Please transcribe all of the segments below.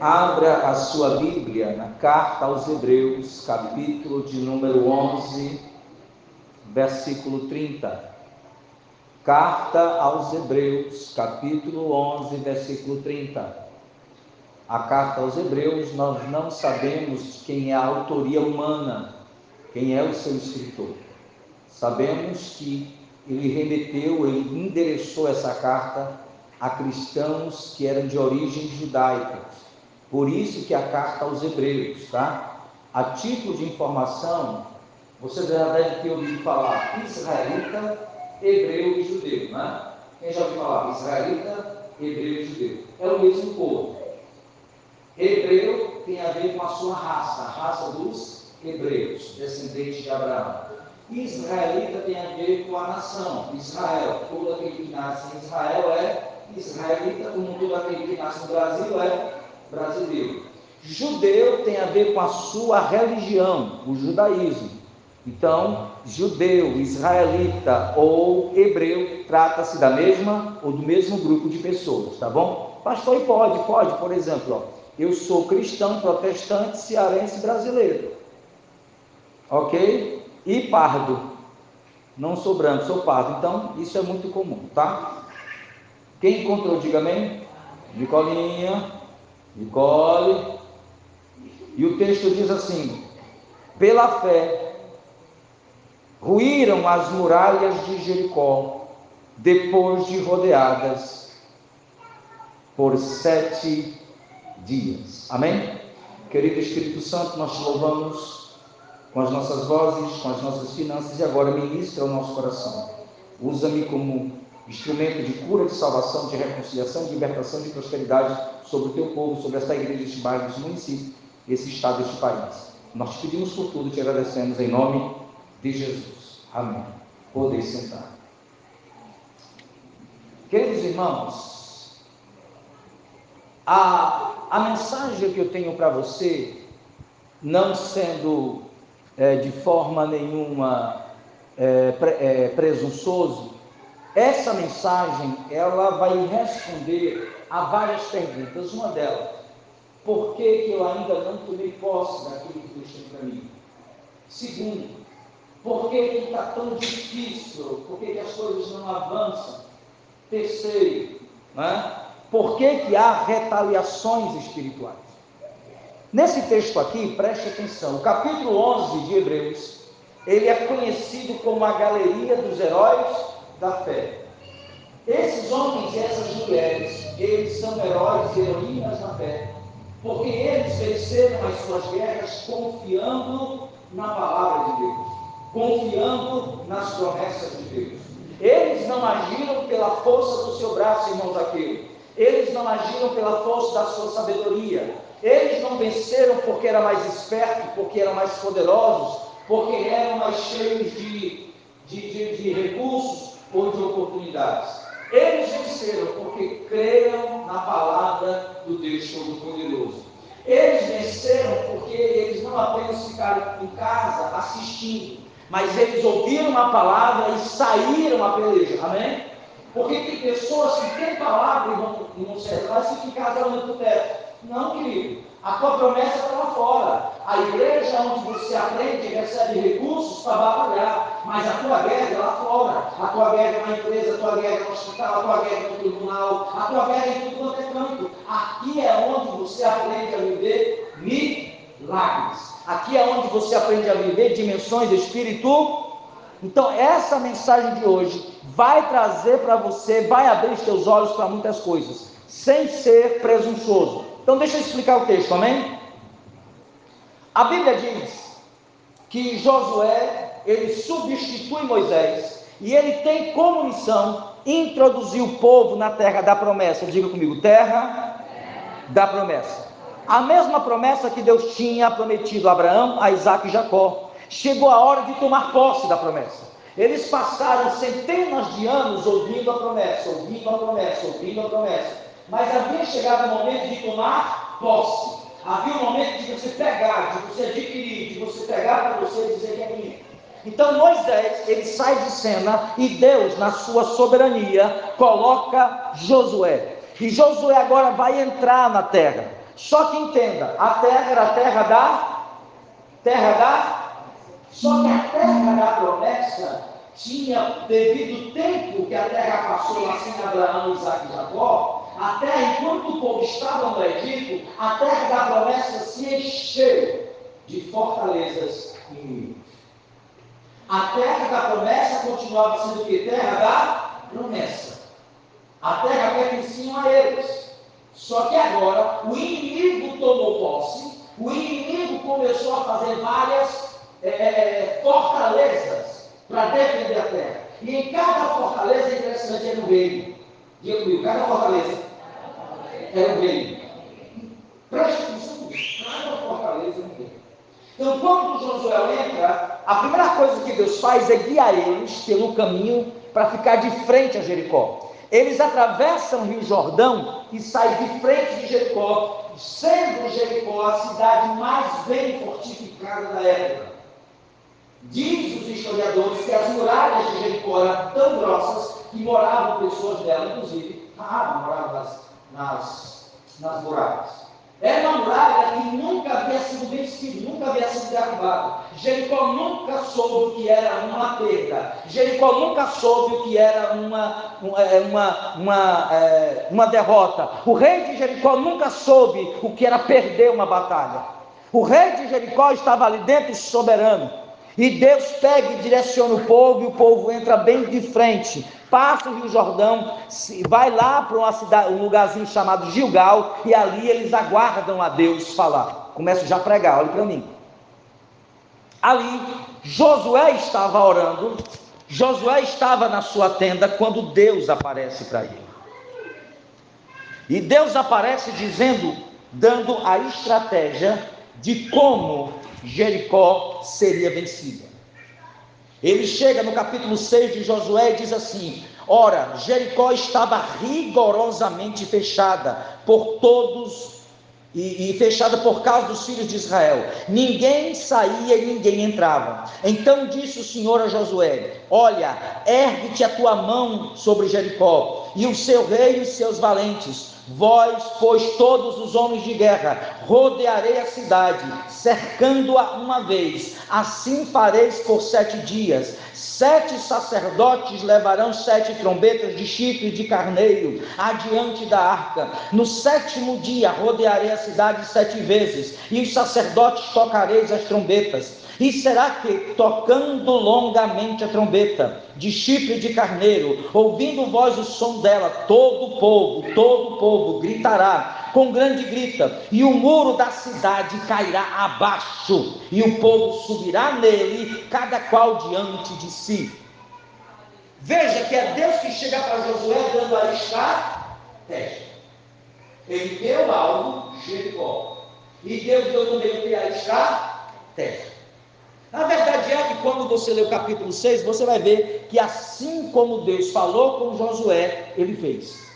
Abra a sua Bíblia na carta aos Hebreus, capítulo de número 11, versículo 30. Carta aos Hebreus, capítulo 11, versículo 30. A carta aos Hebreus, nós não sabemos quem é a autoria humana, quem é o seu escritor. Sabemos que ele remeteu, ele endereçou essa carta a cristãos que eram de origem judaica por isso que a carta aos Hebreus, tá? A título de informação, você já deve ter ouvido falar israelita, hebreu e judeu, né? Quem já ouviu falar israelita, hebreu e judeu? É o mesmo povo. Hebreu tem a ver com a sua raça, a raça dos hebreus, descendentes de Abraão. Israelita tem a ver com a nação, Israel. Todo aquele que nasce em Israel é israelita, como todo aquele que nasce no Brasil é brasileiro. Judeu tem a ver com a sua religião, o judaísmo. Então, judeu, israelita ou hebreu trata-se da mesma ou do mesmo grupo de pessoas, tá bom? Pastor, e pode, pode, por exemplo, ó, eu sou cristão, protestante, cearense brasileiro. Ok? E pardo. Não sou branco, sou pardo. Então, isso é muito comum, tá? Quem encontrou, diga amém. Nicolinha. Nicole. E o texto diz assim: pela fé, ruíram as muralhas de Jericó, depois de rodeadas por sete dias. Amém? Querido Espírito Santo, nós te louvamos com as nossas vozes, com as nossas finanças e agora ministra o nosso coração. Usa-me como instrumento de cura, de salvação, de reconciliação, de libertação, de prosperidade sobre o teu povo, sobre esta igreja, este bairro, este município, esse estado, este país. Nós te pedimos por tudo e te agradecemos em nome de Jesus. Amém. Poder sentar. Queridos irmãos, a, a mensagem que eu tenho para você, não sendo é, de forma nenhuma é, pre, é, presunçoso, essa mensagem ela vai responder a várias perguntas. Uma delas, por que, que eu ainda não tomei posse daquilo que Deus tem para mim? Segundo, por que está tão difícil? Por que, que as coisas não avançam? Terceiro, né? por que, que há retaliações espirituais? Nesse texto aqui, preste atenção, o capítulo 11 de Hebreus, ele é conhecido como a galeria dos heróis da fé. Esses homens e essas mulheres, eles são heróis e heroínas na fé, porque eles venceram as suas guerras confiando na palavra de Deus, confiando nas promessas de Deus. Eles não agiram pela força do seu braço, irmãos aqui. Eles não agiram pela força da sua sabedoria. Eles não venceram porque eram mais espertos, porque eram mais poderosos, porque eram mais cheios de, de, de, de recursos, ou de oportunidades. Eles venceram porque creram na palavra do Deus Todo-Poderoso. Eles venceram porque eles não apenas ficaram em casa assistindo, mas eles ouviram a palavra e saíram a peleja. Amém? Porque tem pessoas que têm palavra e vão, e vão ser, mas se ficar olhando para o teto. Não, querido. A tua promessa está lá fora. A igreja é onde você aprende recebe recursos para batalhar. Mas a tua guerra é lá fora. A tua guerra é na empresa, a tua guerra é no hospital, a tua guerra é no tribunal, a tua guerra é em tudo quanto é canto. Aqui é onde você aprende a viver milagres. Aqui é onde você aprende a viver dimensões espírito. Então, essa mensagem de hoje vai trazer para você, vai abrir os teus olhos para muitas coisas, sem ser presunçoso. Então deixa eu explicar o texto, amém? A Bíblia diz que Josué, ele substitui Moisés e ele tem como missão introduzir o povo na terra da promessa. Diga comigo, terra da promessa. A mesma promessa que Deus tinha prometido a Abraão, a Isaac e Jacó. Chegou a hora de tomar posse da promessa. Eles passaram centenas de anos ouvindo a promessa, ouvindo a promessa, ouvindo a promessa mas havia chegado o momento de tomar posse. Havia o momento de você pegar, de você adquirir, de você pegar para você dizer que é minha. Então Moisés, ele sai de cena e Deus, na sua soberania, coloca Josué. E Josué agora vai entrar na terra. Só que entenda, a terra era a terra da terra da só que a terra da promessa tinha devido tempo que a terra passou sem Abraão, Isaac e Jacó, a terra, enquanto o povo estava no Egito, a terra da promessa se encheu de fortalezas inimigos. A terra da promessa continuava sendo que? Terra da promessa. A terra pertencia a eles. Só que agora o inimigo tomou posse, o inimigo começou a fazer várias é, é, é fortalezas para defender a terra. E em cada fortaleza é interessante era um reino. Diga comigo, cada fortaleza era um reino. Preste atenção nisso, cada fortaleza é um reino. Então, quando Josué entra, a primeira coisa que Deus faz é guiar eles pelo caminho para ficar de frente a Jericó. Eles atravessam o Rio Jordão e saem de frente de Jericó, sendo Jericó a cidade mais bem fortificada da época. Diz os historiadores que as muralhas de Jericó eram tão grossas que moravam pessoas dela, inclusive Raab morava nas, nas, nas muralhas. Era uma muralha que nunca havia sido vencida, nunca havia sido derrubada. Jericó nunca soube o que era uma perda. Jericó nunca soube o que era uma, é, uma, uma, é, uma derrota. O rei de Jericó nunca soube o que era perder uma batalha. O rei de Jericó estava ali dentro soberano. E Deus pega e direciona o povo, e o povo entra bem de frente, passa o Rio Jordão, vai lá para uma cidade, um lugarzinho chamado Gilgal, e ali eles aguardam a Deus falar. Começo já a pregar, olhe para mim. Ali, Josué estava orando, Josué estava na sua tenda quando Deus aparece para ele. E Deus aparece dizendo, dando a estratégia de como Jericó seria vencida. Ele chega no capítulo 6 de Josué e diz assim: Ora, Jericó estava rigorosamente fechada por todos e, e, fechada por causa dos filhos de Israel. Ninguém saía e ninguém entrava. Então disse o Senhor a Josué: Olha, ergue-te a tua mão sobre Jericó, e o seu rei e os seus valentes Vós, pois, todos os homens de guerra, rodearei a cidade, cercando-a uma vez. Assim fareis por sete dias. Sete sacerdotes levarão sete trombetas de chifre de carneiro adiante da arca. No sétimo dia rodearei a cidade sete vezes, e os sacerdotes tocareis as trombetas. E será que, tocando longamente a trombeta, de chifre de carneiro, ouvindo voz o som dela, todo o povo, todo o povo gritará com grande grita, e o muro da cidade cairá abaixo, e o povo subirá nele, cada qual diante de si. Veja que é Deus que chega para Josué dando a estratégia. Ele deu algo, Jericó. E Deus deu também a estratégia. A verdade é que quando você lê o capítulo 6, você vai ver que assim como Deus falou com Josué, ele fez.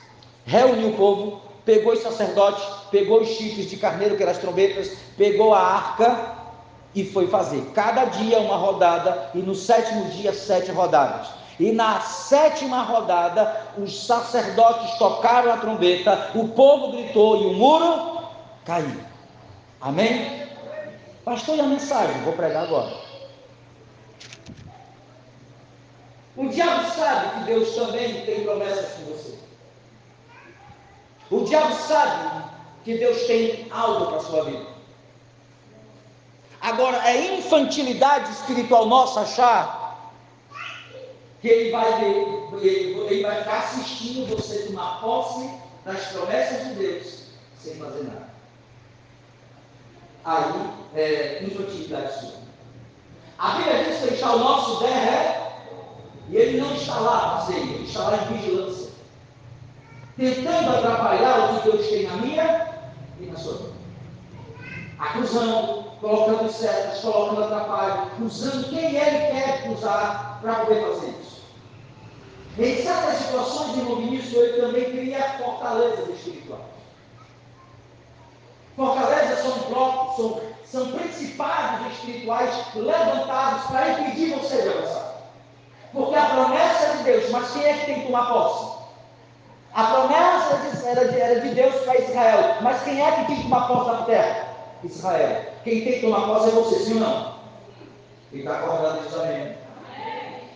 Reuniu o povo, pegou os sacerdotes, pegou os chifres de carneiro, que eram as trombetas, pegou a arca e foi fazer. Cada dia uma rodada, e no sétimo dia, sete rodadas. E na sétima rodada, os sacerdotes tocaram a trombeta, o povo gritou e o muro caiu. Amém? Pastor, e a mensagem? Vou pregar agora. O diabo sabe que Deus também tem promessas com você. O diabo sabe que Deus tem algo para a sua vida. Agora, é infantilidade espiritual nossa achar que ele vai, ele, ele vai ficar assistindo você tomar posse das promessas de Deus sem fazer nada. Aí é infantilidade sua. A Bíblia diz que o nosso der e ele não está lá, sei, ele está lá em vigilância, tentando atrapalhar o que Deus tem na minha e na sua vida. Acusando, colocando setas, colocando atrapalho, usando quem ele quer usar para poder fazer isso. Em certas situações de iluminismo, ele também cria fortalezas espirituais. Fortalezas são blocos, são, são principados espirituais levantados para impedir você de avançar. Porque a promessa é de Deus, mas quem é que tem que tomar posse? A promessa era de, era de Deus para Israel. Mas quem é que tinha que tomar posse da terra? Israel. Quem tem que tomar posse é você, sim ou não? Quem está acordado diz amém.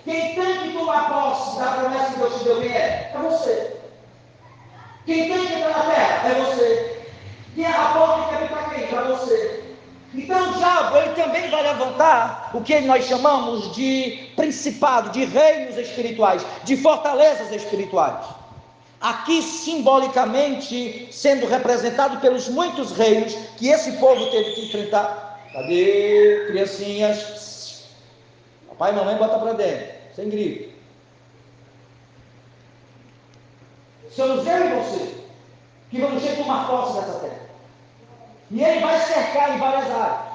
Quem tem que tomar posse da promessa que Deus te deu, quem é? É você. Quem tem que entrar na terra é você. Quem é a porta que para quem? Para você. Então o diabo ele também vai levantar o que nós chamamos de principado, de reinos espirituais, de fortalezas espirituais. Aqui simbolicamente sendo representado pelos muitos reinos que esse povo teve que enfrentar. Cadê criancinhas? Papai e mamãe bota para dentro, sem grito. Somos eu e você que vamos ter que tomar posse dessa terra. E ele vai cercar em várias áreas.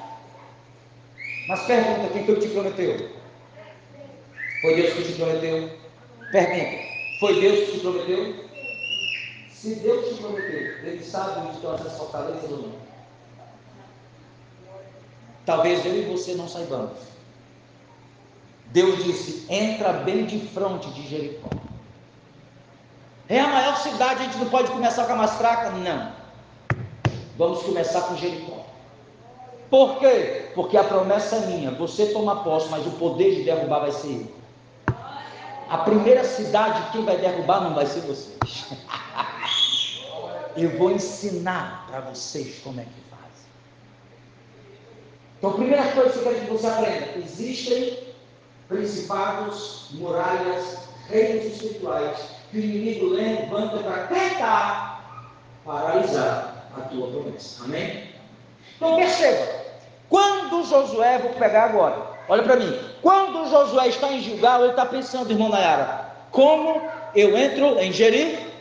Mas pergunta: quem que te prometeu? Foi Deus que te prometeu? Pergunta: foi Deus que te prometeu? Se Deus te prometeu, Ele sabe onde estão essas fortalezas ou não? Talvez eu e você não saibamos. Deus disse: entra bem de frente de Jericó. É a maior cidade, a gente não pode começar com a mais fraca? Não. Vamos começar com Jericó. Por quê? Porque a promessa é minha. Você toma posse, mas o poder de derrubar vai ser eu. A primeira cidade, quem vai derrubar não vai ser vocês. eu vou ensinar para vocês como é que faz. Então, a primeira coisa que eu quero que você aprenda: existem principados, muralhas, reinos espirituais que o inimigo levanta para tentar paralisar a tua promessa. Amém? Então perceba, quando Josué, vou pegar agora, olha para mim, quando Josué está em Gilgal, ele está pensando, irmão Nayara, como eu entro em Jericó?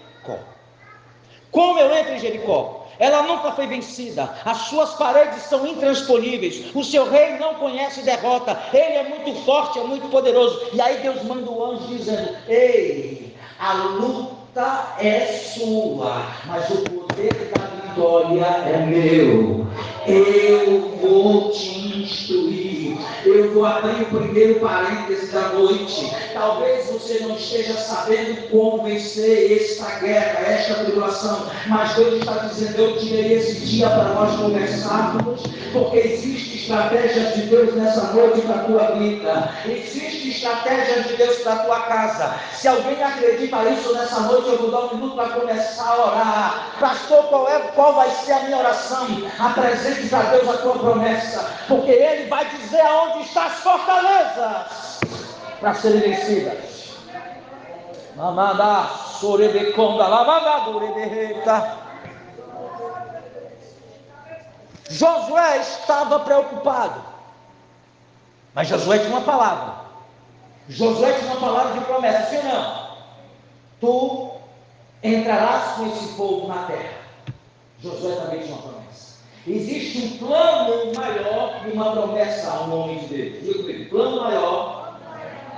Como eu entro em Jericó? Ela nunca foi vencida, as suas paredes são intransponíveis, o seu rei não conhece derrota, ele é muito forte, é muito poderoso. E aí Deus manda o anjo dizendo: Ei, a luta é sua, mas o poder da vitória é meu. Eu vou te instruir. Eu vou abrir o primeiro parêntese da noite. Talvez você não esteja sabendo como vencer esta guerra, esta tribulação, mas Deus está dizendo: Eu tirei esse dia para nós conversarmos, porque existe estratégia de Deus nessa noite para a tua vida. Existe estratégia de Deus para a tua casa. Se alguém acredita nisso nessa noite, eu vou dar um minuto para começar a orar. Pastor, qual, é, qual vai ser a minha oração? Apresente para Deus a tua promessa, porque Ele vai dizer aonde estão as fortalezas para serem vencidas. Mamada, sorebeconda, lavagadureberreta. Josué estava preocupado. Mas Josué tinha uma palavra. Josué tinha uma palavra de promessa, sim não? Tu entrarás com esse povo na terra. Josué também tinha uma promessa. Existe um plano maior e uma promessa ao nome de Deus. Diga plano maior,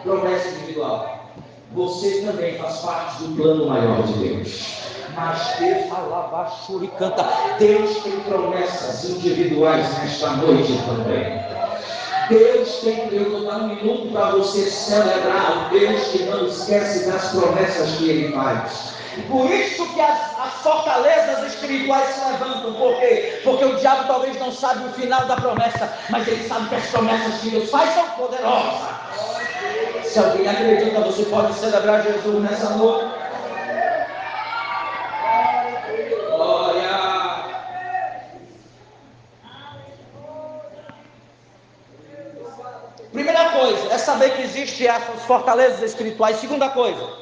promessa individual. Você também faz parte do plano maior de Deus. Mas Deus alabachura e canta. Deus tem promessas individuais nesta noite também. Deus tem, eu vou dar um minuto para você celebrar o Deus que não esquece das promessas que Ele faz. Por isso que as, as, fortalezas espirituais se levantam. Por quê? Porque o diabo talvez não sabe o final da promessa, mas ele sabe que as promessas que Deus faz são poderosas. Se alguém acredita, você pode celebrar Jesus nessa noite. Primeira coisa é saber que existem essas fortalezas espirituais. Segunda coisa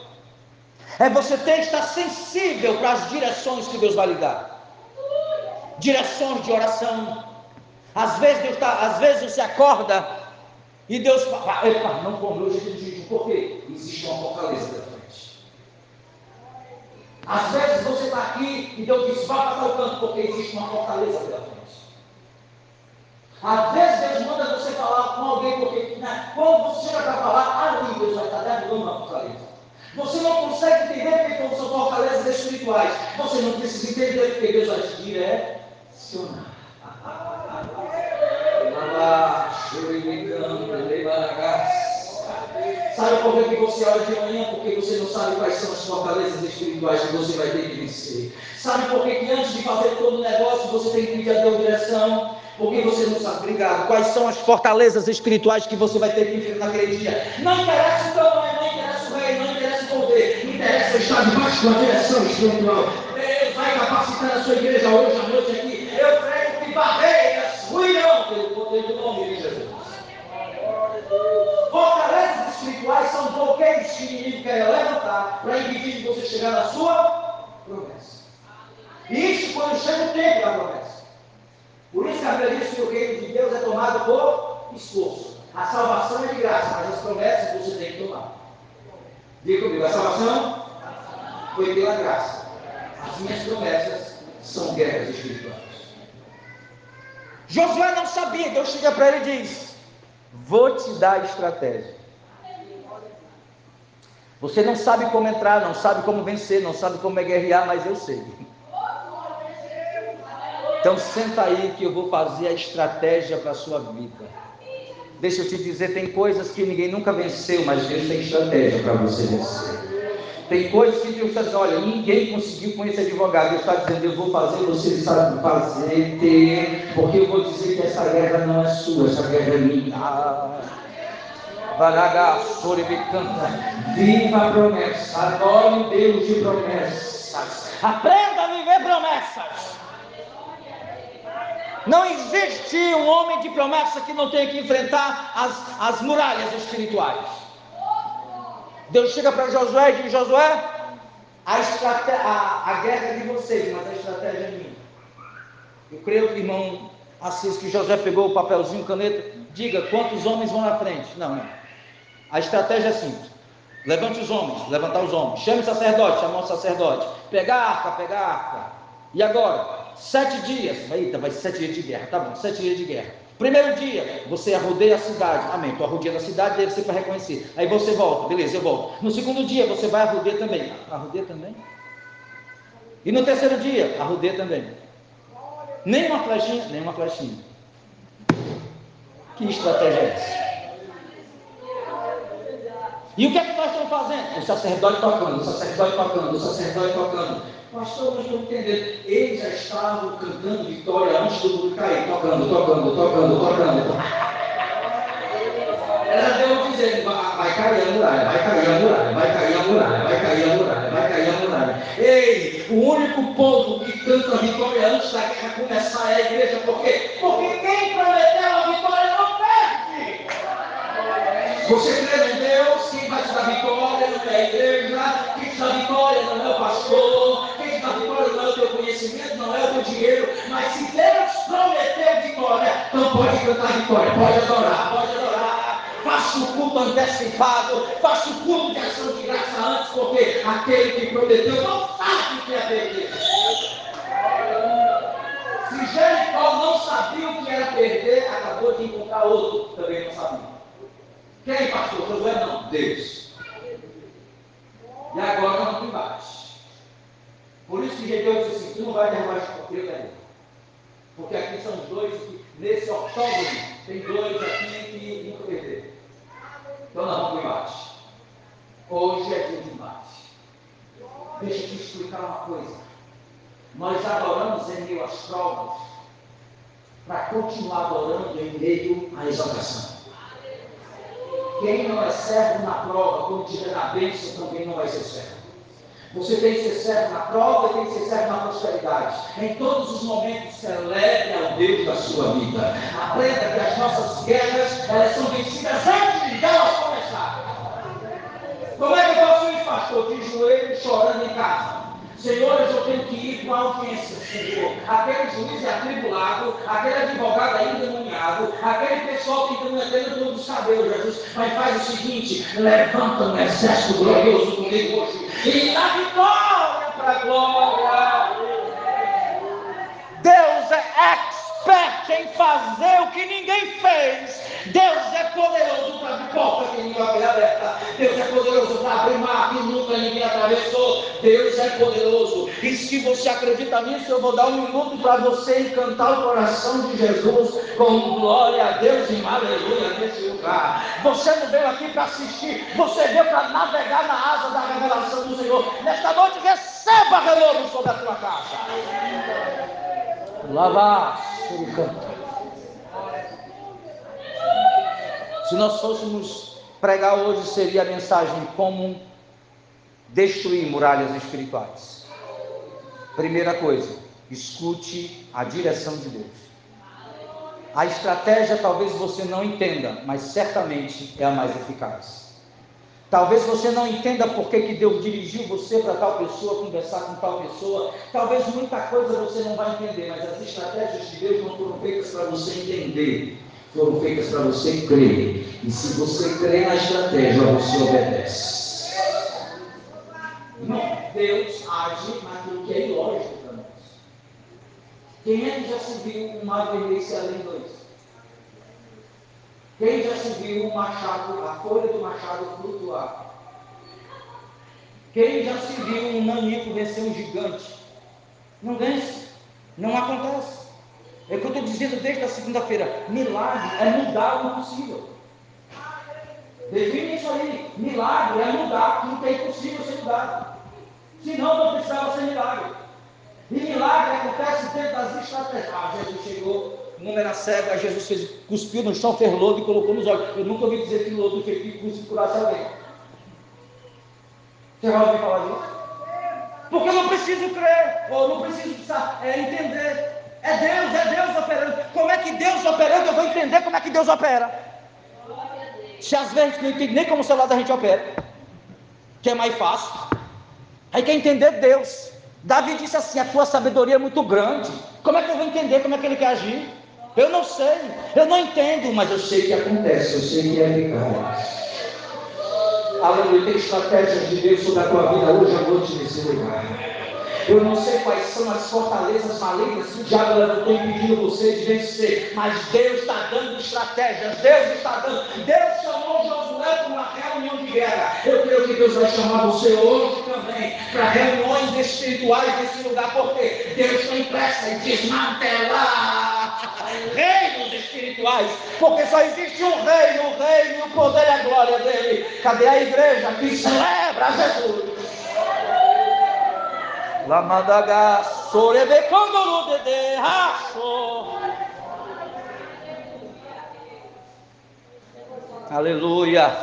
é você ter que estar sensível para as direções que Deus vai lhe dar. Direções de oração. Às vezes Deus tá, às vezes você acorda e Deus fala, epa, não come hoje de jejum. Por quê? Existe uma fortaleza da frente. Às vezes você está aqui e Deus diz, vá para o canto, porque existe uma fortaleza pela frente. Às vezes manda você falar com alguém, porque né, quando você chega para falar, ali Deus vai estar derrubando uma fortaleza. Você não consegue entender porque são fortalezas espirituais. Você não precisa entender porque Deus vai te direcionar. Sabe por que você ora de manhã? Porque você não sabe quais são as fortalezas espirituais que você vai ter que vencer. Sabe por que antes de fazer todo o negócio você tem que pedir a Deus direção? Porque você não sabe, obrigado, quais são as fortalezas espirituais que você vai ter que enfrentar naquele dia. Não interessa o tamanho, não interessa o rei, não interessa o poder, interessa estar debaixo da direção espiritual. Deus vai capacitar a sua igreja hoje à noite aqui. Eu creio que barreiras ruirão pelo poder do nome de Jesus. Fortalezas espirituais são bloqueios que o quer levantar para impedir de você chegar na sua promessa. Isso quando chega o tempo da promessa. Por isso que a Bíblia diz que o reino de Deus é tomado por esforço. A salvação é de graça, mas as promessas você tem que tomar. Diga comigo, a salvação foi pela graça. As minhas promessas são guerras espirituais. Josué não sabia, Deus chega para ele e diz: Vou te dar estratégia. Você não sabe como entrar, não sabe como vencer, não sabe como é guerrear, mas eu sei. Então senta aí que eu vou fazer a estratégia para a sua vida. Deixa eu te dizer, tem coisas que ninguém nunca venceu, mas Deus tem estratégia para você vencer. Tem coisas que Deus está dizendo, olha, ninguém conseguiu com esse advogado. Deus está dizendo, eu vou fazer, você sabe fazer, ter, porque eu vou dizer que essa guerra não é sua, essa guerra é minha. Varaga, canta, viva a promessa, adore Deus de promessas, aprenda a viver promessas. Não existe um homem de promessa que não tenha que enfrentar as, as muralhas espirituais. Deus chega para Josué e diz: Josué, a, a, a guerra é de vocês, mas a estratégia é minha. Eu creio que irmão Assis, que Josué pegou o papelzinho, caneta, diga quantos homens vão na frente. Não, não. A estratégia é simples. Levante os homens, levantar os homens. Chame o sacerdote, chamar o sacerdote. Pegar a arca, pegar a arca. E agora? Sete dias. Eita, vai sete dias de guerra. Tá bom, sete dias de guerra. Primeiro dia, você arrodeia a cidade. Amém. Tu arrodeia a cidade, deve ser para reconhecer. Aí você volta, beleza, eu volto. No segundo dia, você vai arrodear também. Arrodeia também? E no terceiro dia, arrodeia também. Nem uma flechinha, nem uma flechinha. Que estratégia é essa? E o que é que nós estamos fazendo? O sacerdote tocando, o sacerdote tocando, o sacerdote tocando. Pastor, nós estamos entendendo. Eles já estavam cantando vitória antes do mundo cair, tocando, tocando, tocando, tocando. Era Deus dizendo, vai cair a muralha, vai cair a muralha, vai cair a muralha, vai cair a muralha, vai cair a muralha. Ei, o único povo que canta vitória antes da guerra começar é a igreja. Por quê? Porque quem prometeu a vitória não perde. Você crê em Deus, quem vai te dar vitória não é a igreja, quem te dá vitória não é o pastor, não é o teu conhecimento, não é o teu dinheiro, mas se Deus prometeu vitória, então pode cantar vitória, pode adorar, pode adorar. Faça o culto antecipado, faça o culto de ação de graça antes, porque aquele que prometeu não sabe o que é perder. Se Jericó não sabia o que era perder, acabou de encontrar outro, também não sabia. Quem, pastor? Josué não, Deus. E agora vamos embaixo. Por isso que Gedeão tu não vai derrubar esse porteiro daí. Porque aqui são dois, que, nesse octógono, tem dois aqui que nunca perderam. Então nós vamos para embate. Hoje é dia de embate. Deixa eu te explicar uma coisa. Nós adoramos em meio às provas para continuar adorando em meio à exaltação. Quem não é servo na prova, quando estiver na bênção, também não vai ser servo. Você tem que ser servo na prova e tem que ser servo na prosperidade. Em todos os momentos, celebre ao Deus da sua vida. Aprenda que as nossas guerras elas são vencidas antes de elas começarem. Como é que eu posso ir, pastor? De joelho, chorando em casa. Senhores, eu tenho que ir com a audiência, Senhor. Aquele juiz é atribulado, aquele advogado é endemoniado, aquele pessoal que não é todos os cabelos, Jesus. Mas faz o seguinte: levanta um exército glorioso comigo hoje e dá vitória para a glória. Deus é expert em fazer o que ninguém fez. Deus é poderoso para abrir porta que nunca foi aberta. Deus é poderoso para abrir mar que nunca ninguém atravessou. Deus é poderoso. E se você acredita nisso, eu vou dar um minuto para você encantar o coração de Jesus com glória a Deus e aleluia nesse lugar. Você não veio aqui para assistir, você veio para navegar na asa da revelação do Senhor. Nesta noite, receba renovo sobre a tua casa. Lava, Se nós fôssemos pregar hoje, seria a mensagem como destruir muralhas espirituais. Primeira coisa, escute a direção de Deus. A estratégia talvez você não entenda, mas certamente é a mais eficaz. Talvez você não entenda por que, que Deus dirigiu você para tal pessoa, conversar com tal pessoa. Talvez muita coisa você não vai entender, mas as estratégias de Deus não foram feitas para você entender, foram feitas para você crer. E se você crê na estratégia, você obedece. Não, Deus age naquilo que é ilógico para nós. Quem é que já se viu um mar além dois? Quem já se viu machado, a folha do machado flutuar? Quem já se viu um nanico vencer um gigante? Não vence, não acontece. É o que eu estou dizendo desde a segunda-feira. Milagre é mudar o impossível. Define isso aí. Milagre é mudar aquilo que é impossível ser mudado. Senão não precisava ser milagre. E milagre acontece dentro das estratégias. Ah, Jesus chegou, homem era cego, aí Jesus fez, cuspiu no chão, fez lodo e colocou nos olhos. Eu nunca ouvi dizer que lodo fez que cuspe curasse alguém. Você vai ouvir falar disso? Porque eu não preciso crer, ou não preciso é, entender. É Deus, é Deus operando. Como é que Deus operando? Eu vou entender como é que Deus opera. Se às vezes não entende nem como o celular da gente opera, que é mais fácil. Aí quer entender Deus. Davi disse assim: a tua sabedoria é muito grande. Como é que eu vou entender como é que ele quer agir? Eu não sei, eu não entendo, mas eu sei que acontece, eu sei que é eficaz. Aleluia, tem estratégias de Deus sobre a tua vida hoje à noite nesse lugar. Eu não sei quais são as fortalezas malignas que o diabo levantou impedindo você de vencer, mas Deus está dando estratégias, Deus está dando. Deus chamou Josué para uma reunião de guerra. Eu creio que Deus vai chamar você hoje também para reuniões espirituais nesse lugar, porque Deus tem pressa em desmantelar espirituais, porque só existe um rei, o rei e o poder e a glória dele. Cadê a igreja que celebra Jesus? Lamadaga sorebe kondoro de racho. Aleluia.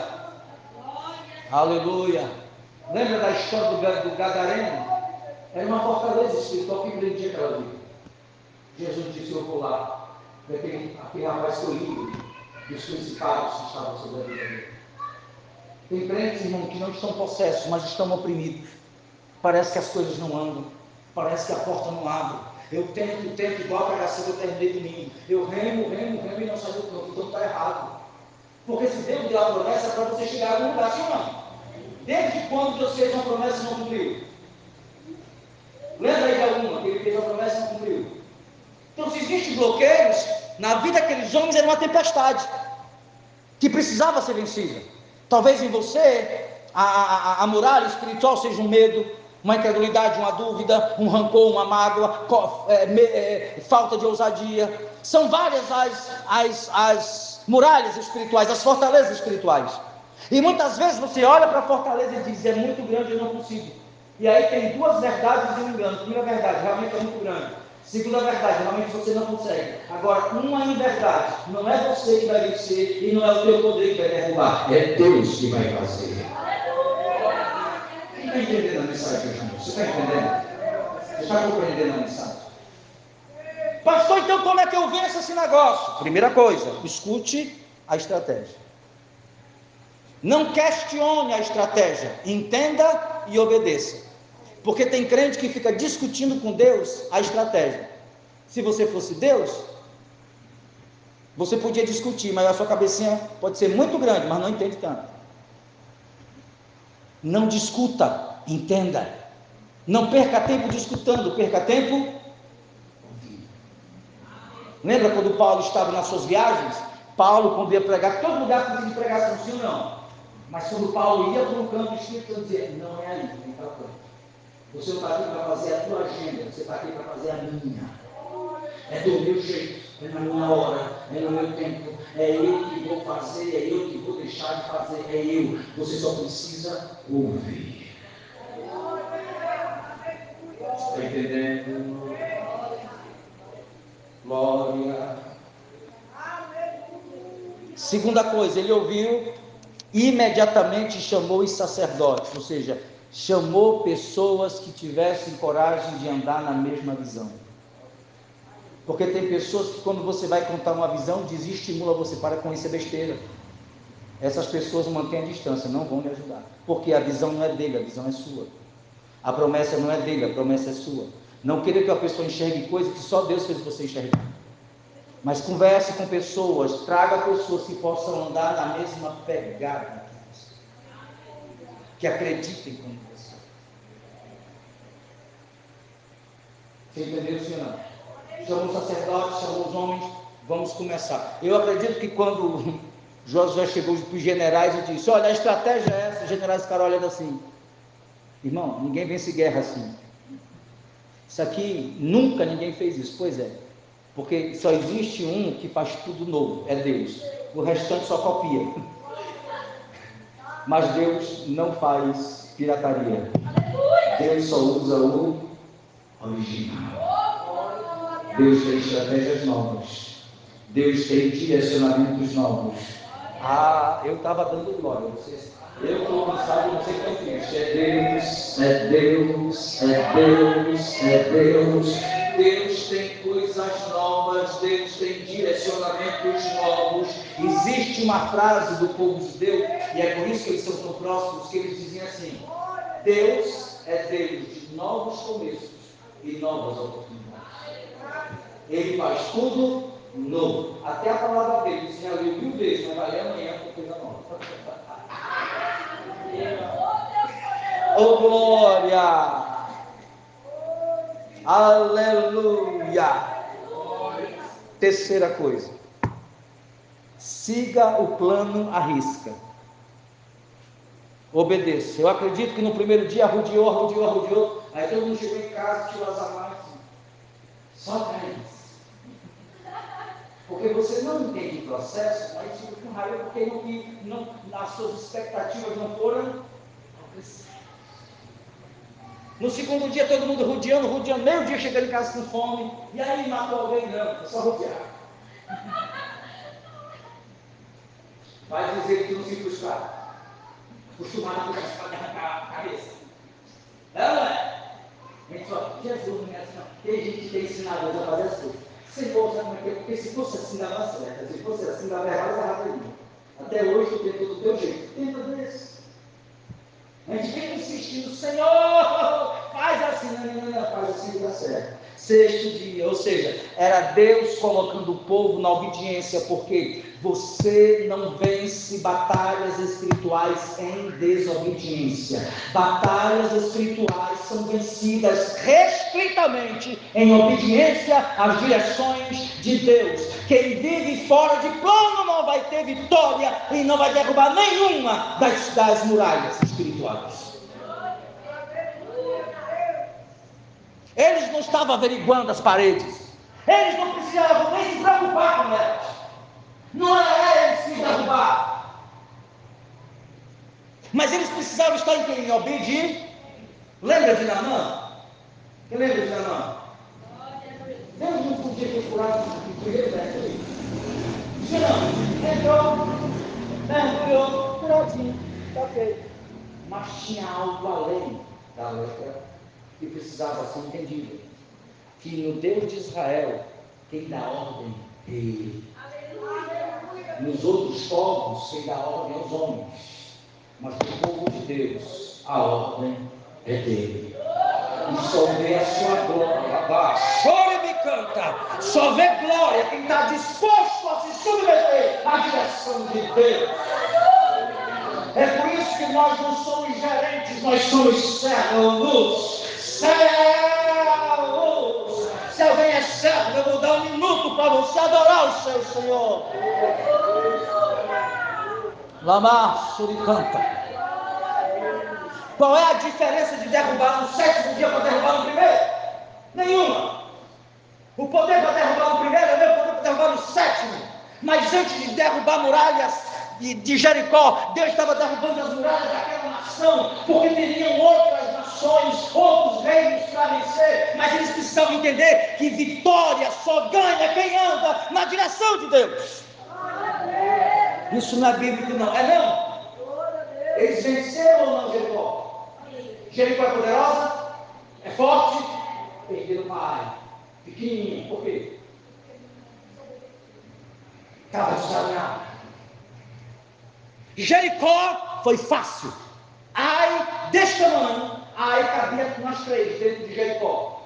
Aleluia. Lembra da história do, do Gadareno? Era uma fortaleza espiritual que prendia aquela vida. Jesus disse: Eu vou lá. Aquele, aquele rapaz foi livre dos principados que estavam sobre a vida dele. Tem crentes, irmão, que não estão possessos, mas estão oprimidos Parece que as coisas não andam. Parece que a porta não abre. Eu tento, tento, igual a pregação que eu terminei domingo. Eu remo, remo, remo e não saio do campo. Então está errado. Porque se Deus deu a promessa é para você chegar a algum lugar, sim ou não? Desde quando Deus fez uma promessa e não cumpriu? Lembra aí de alguma que ele fez uma promessa e não cumpriu? Então, se existem bloqueios, na vida daqueles homens era uma tempestade que precisava ser vencida. Talvez em você a, a, a muralha espiritual seja um medo, uma incredulidade, uma dúvida, um rancor, uma mágoa, é, é, falta de ousadia. São várias as, as, as muralhas espirituais, as fortalezas espirituais. E muitas vezes você olha para a fortaleza e diz: é muito grande, eu não consigo. E aí tem duas verdades e um engano. Primeira verdade, realmente é muito grande. Segunda verdade, realmente você não consegue. Agora, uma em verdade, não é você que vai vencer e não é o teu poder que vai derrubar, é Deus que vai fazer está entendendo a mensagem hoje Você está entendendo? Você está compreendendo a mensagem? Pastor, então como é que eu venço esse negócio? Primeira coisa, escute a estratégia. Não questione a estratégia, entenda e obedeça. Porque tem crente que fica discutindo com Deus a estratégia. Se você fosse Deus, você podia discutir, mas a sua cabecinha pode ser muito grande, mas não entende tanto. Não discuta, entenda. Não perca tempo discutando, perca tempo Lembra quando Paulo estava nas suas viagens? Paulo, quando ia pregar, todo lugar precisa de pregação, sim ou não? Mas quando Paulo ia para um canto, o Espírito Santo dizia: Não é aí, vem para o canto. Você não está aqui para fazer a tua agenda, você está aqui para fazer a minha. É do meu jeito, é na minha hora, é no meu tempo, é eu que vou fazer, é eu que vou deixar de fazer, é eu. Você só precisa ouvir. Está entendendo? Glória. Segunda coisa, ele ouviu imediatamente chamou os sacerdotes, ou seja, chamou pessoas que tivessem coragem de andar na mesma visão. Porque tem pessoas que quando você vai contar uma visão, desestimula você para isso é besteira. Essas pessoas mantêm a distância, não vão me ajudar. Porque a visão não é dele, a visão é sua. A promessa não é dele, a promessa é sua. Não querer que a pessoa enxergue coisas que só Deus fez você enxergar. Mas converse com pessoas, traga pessoas que possam andar na mesma pegada que acreditem como você. Você entendeu, senhor? Chamou os sacerdotes, chamou os homens, vamos começar. Eu acredito que quando Josué chegou para os generais e disse: Olha, a estratégia é essa. Os generais ficaram olhando assim: Irmão, ninguém vence guerra assim. Isso aqui, nunca ninguém fez isso. Pois é. Porque só existe um que faz tudo novo, é Deus. O restante só copia. Mas Deus não faz pirataria. Deus só usa o original. Deus tem estratégias novas. Deus tem direcionamentos novos. Ah, eu estava dando glória. Vocês, eu estou cansado, não sei o que eu fiz. É Deus, é Deus, é Deus, é Deus. Deus tem coisas novas, Deus tem direcionamentos novos. Existe uma frase do povo judeu, e é por isso que eles são tão próximos, que eles dizem assim: Deus é Deus de novos começos e novas oportunidades. Ele faz tudo novo. Até a palavra dele, você já leu mil vezes, mas vai ler amanhã com coisa nova. Oh glória! Aleluia! Terceira coisa. Siga o plano à risca. Obedeça. Eu acredito que no primeiro dia arrudeou, arrudeou, arrudeou. Aí todo mundo chegou em casa, tirou as amarras. Só três. Porque você não entende o processo, mas fica com raiva porque não, não, as suas expectativas não foram no segundo dia, todo mundo rodeando, rodeando, meio dia chegando em casa com fome. E aí matou alguém? Não, só rodear. Vai dizer que não se frustrar. Acostumado com a espada arrancar a cabeça. Ou não é? A gente fala, Jesus não é assim, não. Tem gente que tem ensinado a fazer as coisas. Senhor, sabe como é é? Porque se fosse assim, dava certo. Se fosse assim, dava errado, errado Até hoje, tu tenta do teu jeito. Tenta desse. A gente fica insistindo, Senhor, faz assim, não, não, não, faz assim, dá certo. Sexto dia, ou seja, era Deus colocando o povo na obediência, porque você não vence batalhas espirituais em desobediência. Batalhas espirituais são vencidas restritamente em obediência às direções de Deus. Quem vive fora de plano não vai ter vitória e não vai derrubar nenhuma das, das muralhas espirituais. Eles não estavam averiguando as paredes. Eles não precisavam nem se preocupar com elas. Não era eles que derrubar. Mas eles precisavam estar em quem? Lembra de Namã? Quem lembra de Namã? Deus não podia ter curado o primeiro. Não, entrou, mergulhou, curadinho, está ok. Mas tinha algo além da letra que precisava ser entendido. Que no Deus de Israel, quem dá ordem é Ele. Nos outros povos, quem dá ordem é os homens. Mas no povo de Deus, a ordem é dele. E só vê a sua glória. Chora e canta. Só vê glória quem está disposto a se submeter à direção de Deus. É por isso que nós não somos gerentes, nós somos servos céus. Se alguém é servo, eu vou dar um minuto para você seu Senhor. Lamar Suricanta. Qual é a diferença de derrubar no sétimo dia para derrubar no primeiro? Nenhuma. O poder para derrubar no primeiro é o meu poder para derrubar no sétimo. Mas antes de derrubar muralhas de Jericó, Deus estava derrubando as muralhas daquela nação, porque teriam outras nações, outros reinos para vencer, mas eles precisavam entender que vitória só ganha quem anda na direção de Deus. Isso não é bíblico, não. É não? Eles venceram ou não Jericó? Jericó é poderosa? É forte? Perderam uma área. Pequenininha. Por quê? Estava desalinhado. Jericó foi fácil. Ai, deste tamanho, ai, cabia nós três dentro de Jericó.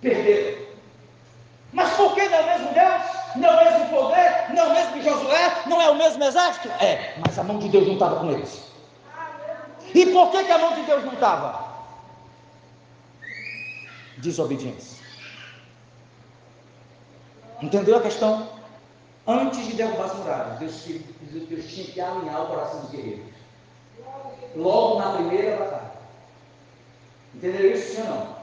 Perderam. Mas por que não é o mesmo Deus? Não é o mesmo poder? Não é o mesmo Josué? Não é o mesmo exército? É, mas a mão de Deus não estava com eles. E por que, que a mão de Deus não estava? Desobediência. Entendeu a questão? Antes de derrubar as muralhas, Deus, Deus tinha que alinhar o coração dos guerreiros. Logo na primeira batalha. Entendeu isso, sim ou não?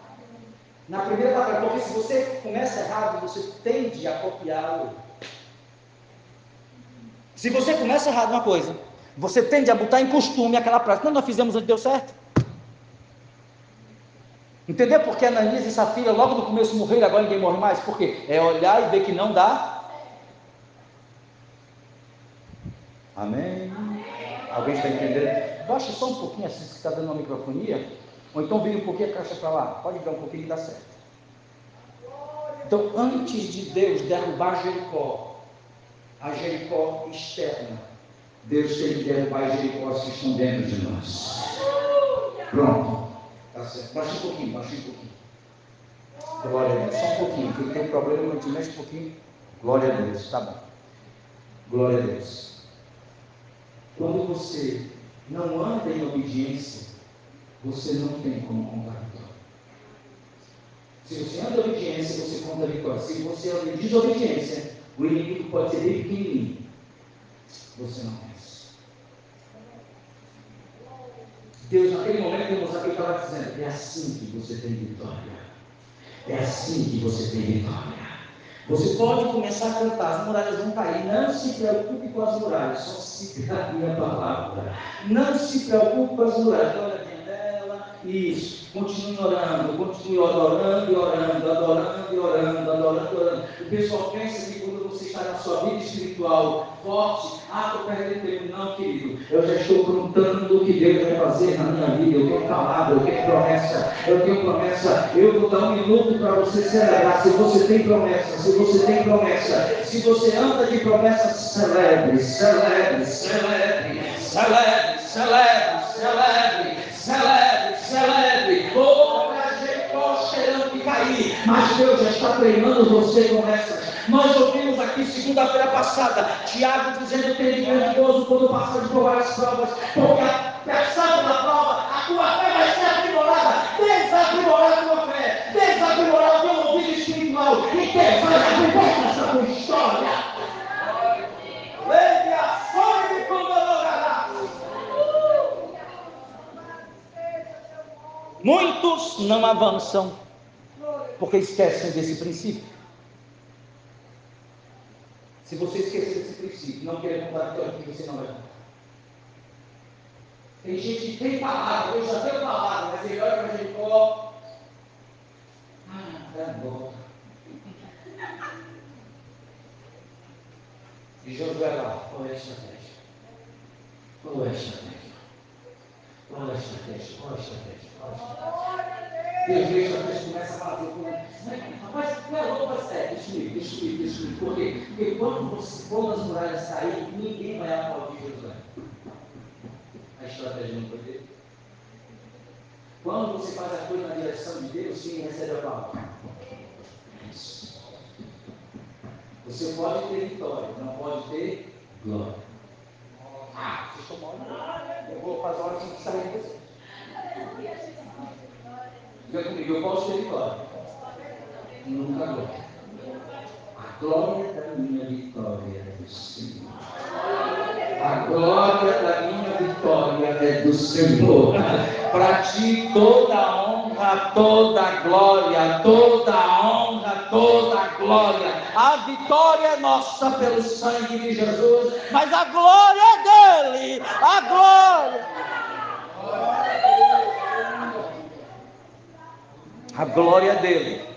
Na primeira batalha, porque se você começa errado, você tende a copiar o Se você começa errado uma coisa, você tende a botar em costume aquela prática. Não, nós fizemos onde deu certo. Entendeu porque Ananias e Safira logo no começo morreram, agora ninguém morre mais? Por quê? É olhar e ver que não dá. Amém? Alguém está entendendo? Baixa só um pouquinho assim, se está dando uma microfonia. Ou então vem um pouquinho a caixa para lá. Pode dar um pouquinho e dá certo. Então, antes de Deus derrubar Jericó, a Jericó externa, Deus tem que derrubar Jericó que estão dentro de nós. Pronto. Tá certo. Baixa um pouquinho, baixa um pouquinho. Glória a Deus. Só um pouquinho. Quem tem problema, te mexe um pouquinho. Glória a Deus. Tá bom. Glória a Deus. Quando você não anda em obediência, você não tem como contar vitória. Se você anda em obediência, você conta vitória. Se você anda em desobediência, o inimigo pode ser bem pequenininho. Você não vence. Deus, naquele momento, Deus aqui estava dizendo: é assim que você tem vitória. É assim que você tem vitória. Você pode começar a cantar, as muralhas vão cair. Não se preocupe com as muralhas, só se cair a palavra. Não se preocupe com as muralhas. Olha, isso. Continue orando, continue orando e orando, adorando e orando, adorando e orando. O pessoal pensa que quando você está na sua vida espiritual forte, ah, estou perdendo tempo. Não, querido. Eu já estou contando o que Deus vai fazer na minha vida. Eu tenho palavra, eu tenho promessa, eu tenho promessa. Eu vou dar um minuto para você celebrar. Se você tem promessa, se você tem promessa, se você anda de promessa, celebre, celebre, celebre, celebre, celebre, celebre, celebre celebre, toda Jericó cheirando que cair, mas Deus já está treinando você com essas. Nós ouvimos aqui segunda-feira passada, Tiago dizendo que ele grandioso quando passa de provar as provas, porque passando na prova, a tua fé vai ser aprimorada, Muitos não avançam porque esquecem desse princípio. Se você esquecer desse princípio, não querer comprar vitória, que você não comprar. Tem gente que tem palavra, eu já tenho palavra, mas ele olha para Jericó. Ah, é bom. E Josué lá, qual é a estratégia? Qual é a estratégia? É a estratégia? É a estratégia? Qual é a estratégia? Tem vezes a gente começa a fazer com. Rapaz, não, vamos para sério, destruir, destruir, destruir. Por quê? Porque quando, você, quando as muralhas caírem, ninguém vai aplaudir Josué. A estratégia não foi dele. Quando você faz a coisa na direção de Deus, quem recebe a palavra? Isso. Você pode ter vitória, não pode ter glória. Ah, estão mal. Eu vou fazer a hora que sair. Diga comigo, eu posso ter vitória. Nunca glória. A glória da minha vitória é do Senhor. A glória da minha vitória é do Senhor. Para ti toda a honra, toda a glória, toda a honra, toda a glória. A vitória é nossa pelo sangue de Jesus, mas a glória é dele. A glória. A glória dele.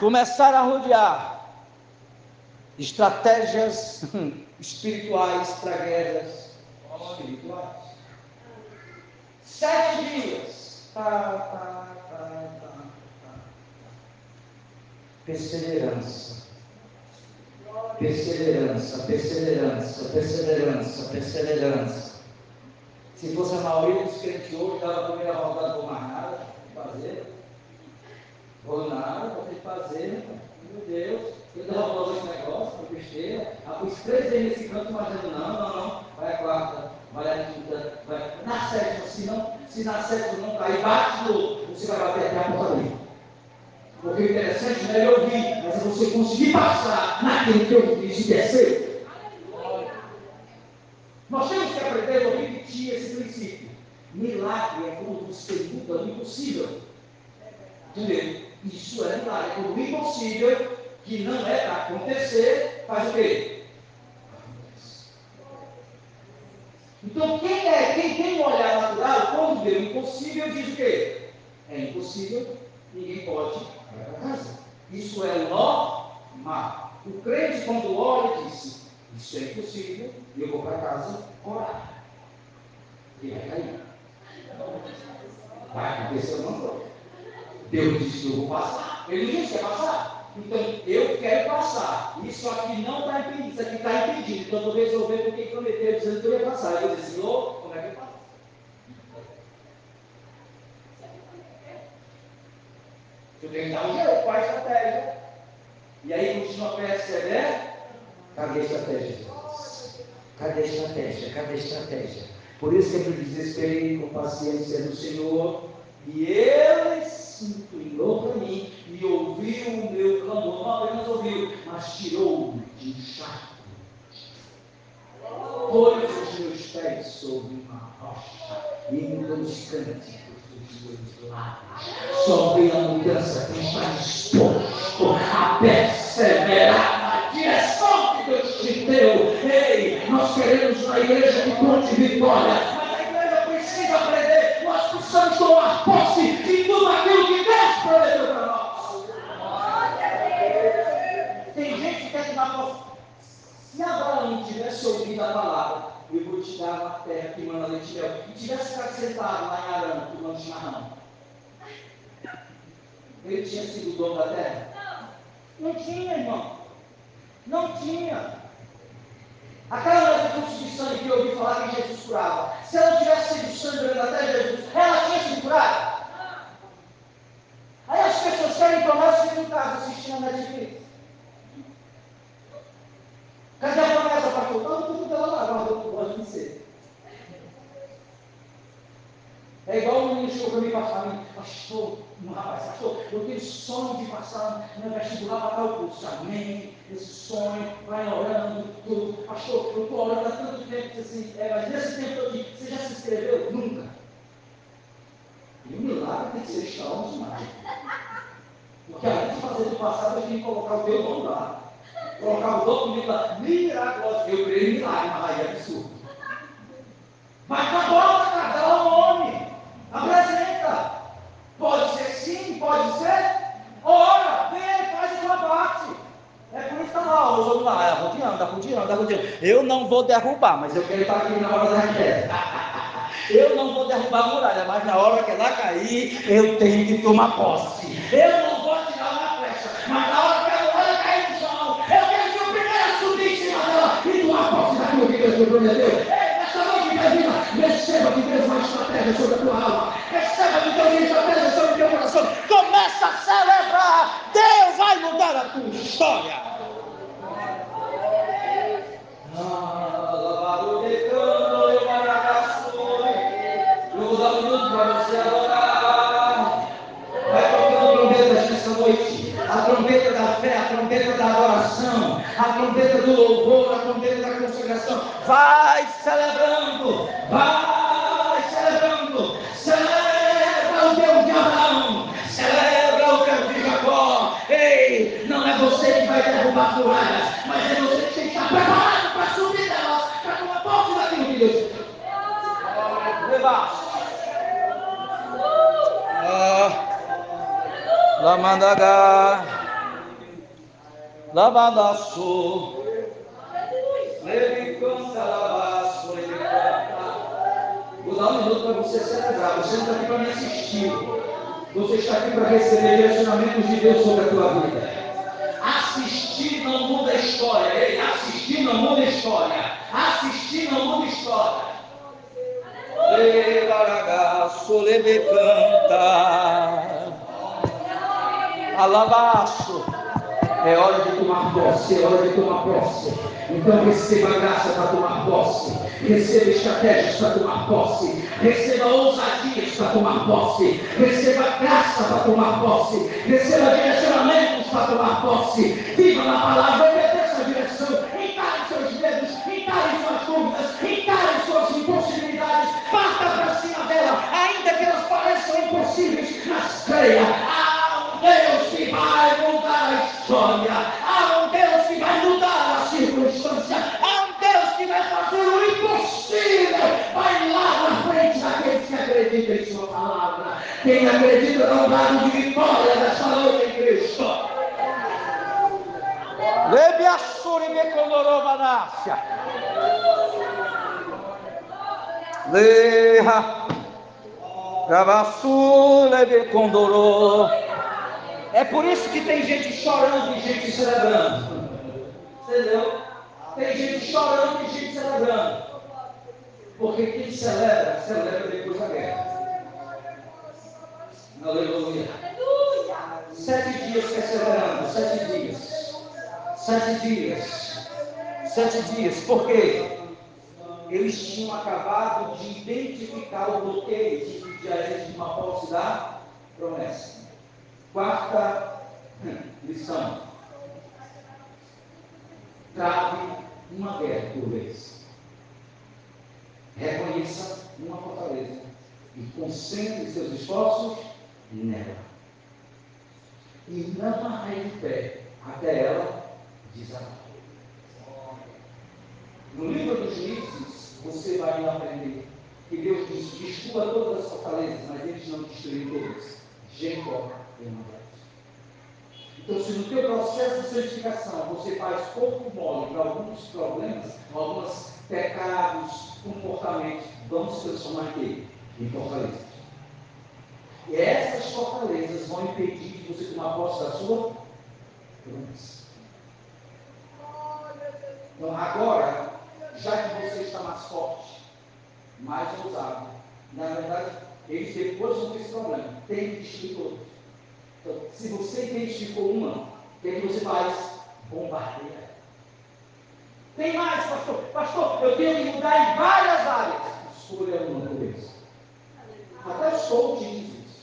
Começar a rodear estratégias espirituais para guerras espirituais. Sete dias. Tá, tá, tá, perseverança. Perseverança, perseverança, perseverança, perseverança. Se fosse a maioria dos crentes hoje, dava a primeira rodada por mais nada, fazer. Vou nada, vou ter que fazer, meu Deus. Eu estava falando esse negócio, foi besteira. Após três vezes nesse canto, imaginando, não, não, não, vai a quarta, vai a quinta, vai. Na sétima, se, não, se na sétima não cair, bate no, você vai bater até a porta dele. Porque o interessante não é eu ouvir, mas é você conseguir passar naquilo que eu disse que é seu. Nós temos que aprender a repetir esse princípio. Milagre é quando você muda o impossível. Entendeu? Isso é milagre. É o impossível, que não é para acontecer, faz o quê? Então, quem, é, quem tem um olhar natural, quando vê o impossível, diz o quê? É impossível, ninguém pode. Isso é normal. O crente, quando olha, disse: Isso é impossível, eu vou para casa orar. E vai cair. Vai acontecer alguma coisa. Deus disse que eu vou passar. Ele disse que ia passar. Então, eu quero passar. Isso aqui não está impedido, isso aqui está impedido. Então, eu vou resolver porque prometeu, dizendo que eu ia passar. Eu disse, Senhor, como é que eu faço? Eu tenho que dar um jeito, qual a estratégia? E aí continua percebendo, cadê a estratégia? Cadê a estratégia? Cadê a estratégia? Por isso que eu desesperei com paciência do Senhor, e eles se inclinou para mim e ouviu o meu clamor, não apenas ouviu, mas tirou-me de charco. Pôs os meus pés sobre uma rocha e mudou os cânticos. Só vem a mudança quem está disposto a perseverar na direção que Deus te deu. Ei, nós queremos na igreja que conte vitória, mas a igreja precisa aprender, nós precisamos tomar posse de tudo aquilo que Deus prometeu para nós. Tem tomar posse. Se Abraão tivesse ouvido a palavra, eu vou te dar uma terra que manda leite e mel, e tivesse ficado sentado lá em Arão, tomando chimarrão, ele tinha sido dono da terra? Não tinha, irmão. Não tinha. Aquela mulher do fluxo de sangue que eu ouvi falar que Jesus curava, se ela tivesse sido sangue durante a terra de Jesus, ela tinha sido curada? Aí as pessoas querem e ficam em casa assistindo a Netflix. Cadê a promessa, pastor? Não, tudo pela lá, agora eu gosto de ser. É igual o menino chegou para mim e pastor, pastor, um rapaz, pastor, eu tenho sonho de passar no vestibular para tal curso. Amém. Esse sonho, vai orando, tudo. Pastor, eu estou orando há tanto tempo, assim, é, mas nesse tempo todo, você já se inscreveu? Nunca. E o milagre tem que ser extraordinário. Porque além de fazer do passado, gente tem que colocar o teu nome lá. Colocar o documento lá. Miraculoso. Eu creio em milagre, mas aí é absurdo. Com a bola, cara, dá o nome. Apresenta. Pode ser sim, pode ser. Ora, vem, faz a tua parte. É por isso que está lá, vamos lá, é rodeando, está rodeando, está rodeando. Eu não vou derrubar, mas eu quero estar aqui na hora da queda. Eu não vou derrubar a muralha, mas na hora que ela cair, eu tenho que tomar posse. Eu Deus me prometeu. Noite, minha vida, receba que Deus vai estratégia sobre a tua alma. Receba que Deus tem estratégia sobre o teu coração. Começa a celebrar. Deus vai mudar a tua história. De. A trombeta fé, a trombeta da adoração, a trombeta do louvor, Vai celebrando, vai celebrando, celebra o Deus de Abraão, celebra o Deus de Jacó. Ei, não é você que vai derrubar muralhas, mas é você que tem que estar preparado para subir delas, para tomar posse daquilo que Deus fez. Ah. Lamandaga, Vou dar um minuto para você celebrar. Você não está aqui para me assistir. Você está aqui para receber direcionamentos de Deus sobre a tua vida. Assistir não muda a história. Ei, assistir não muda a história. Assistir não muda a história. Levaragaço, Levicanta. Alabaço. É hora de tomar posse, é hora de tomar posse. Então receba graça para tomar posse, receba estratégias para tomar posse, receba ousadias para tomar posse, receba graça para tomar posse, receba direcionamentos para tomar posse. Viva na palavra, obedeça a direção, encare seus medos, encare suas dúvidas, encare suas impossibilidades, parta para cima dela, ainda que elas pareçam impossíveis, mas creia. Deus que vai mudar história, há um Deus que vai mudar a circunstância, há um Deus que vai fazer o impossível, vai lá na frente daqueles que acreditam em Sua palavra. Quem acredita no dado de vitória desta noite em Cristo. Lebe a suri me condorobanácia. Leha. Gavasu lebe condorou. É por isso que tem gente chorando e gente celebrando. Entendeu? Tem gente chorando e gente celebrando. Porque quem celebra, celebra depois da guerra. Aleluia. Sete dias perseverando, sete dias. Sete dias. Sete dias. Por quê? Eles tinham acabado de identificar o bloqueio de que de uma posse da promessa. Quarta lição. Trave uma guerra por vez. Reconheça uma fortaleza e concentre seus esforços nela. E não arreie de pé até ela desabar. No livro dos juízes, você vai aprender que Deus diz: destrua todas as fortalezas, mas eles não destruem todas. Jacó então, se no teu processo de santificação você faz corpo mole para alguns problemas, alguns pecados, comportamentos, vamos transformar aqui em fortalezas. E essas fortalezas vão impedir de você tomar posse da sua promessa. Então, agora, já que você está mais forte, mais ousado, na verdade, eles depois vão ter esse problema. Tem que destruir todos. Então, se você identificou uma, o que, é que você faz? Bombardeia. Tem mais, pastor? Pastor, eu tenho que mudar em várias áreas. Escolha uma por vez. Até os coach dizem isso.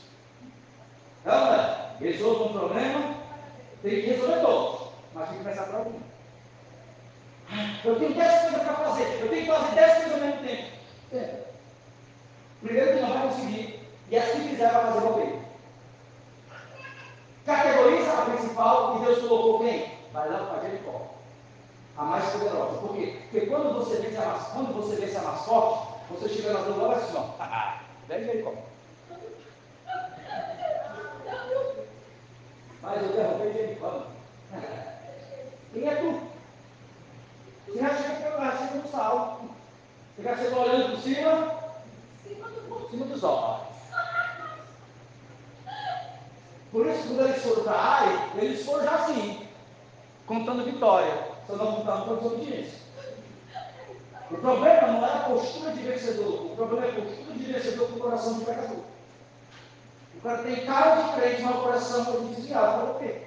Anda, resolva um problema, tem que resolver todos. Mas tem que começar por algum. Eu tenho 10 coisas para fazer. Eu tenho que fazer 10 coisas ao mesmo tempo. É. Primeiro que não vai conseguir. E as que fizer vai fazer bobagem. Categoriza a principal e Deus colocou quem? Vai lá para Jericó. A mais poderosa. Por quê? Porque quando você vê a mais, quando você vê a mais forte, você chega na olha assim, ó. Vem Jericó. Mas eu derrubei Jericó. Quem é tu? Você já chega lá, chega no sal. Você já chega olhando por cima? Cima, cima dos olhos. Por isso, quando eles foram para a área, eles foram já assim, contando vitória, só não contavam com a desobediência. O problema não é a postura de vencedor, o problema é a postura de vencedor com o coração de pecador. O cara tem cara de crente, mas o coração foi desviado para quê?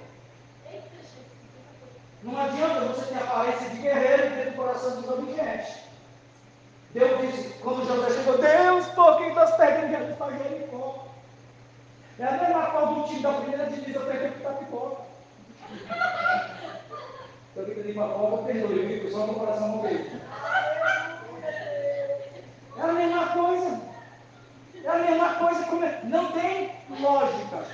Não adianta você ter aparência de guerreiro e ter o coração desobediente. Deus disse, quando José chegou, Deus, por que estás perdendo para Jericó? É a mesma coisa do time da primeira divisão perdeu para o Tapipoca. pedir para a porta, perdoe, viu? Só no coração morreu. É a mesma coisa. É a mesma coisa. Como é? Não tem lógica.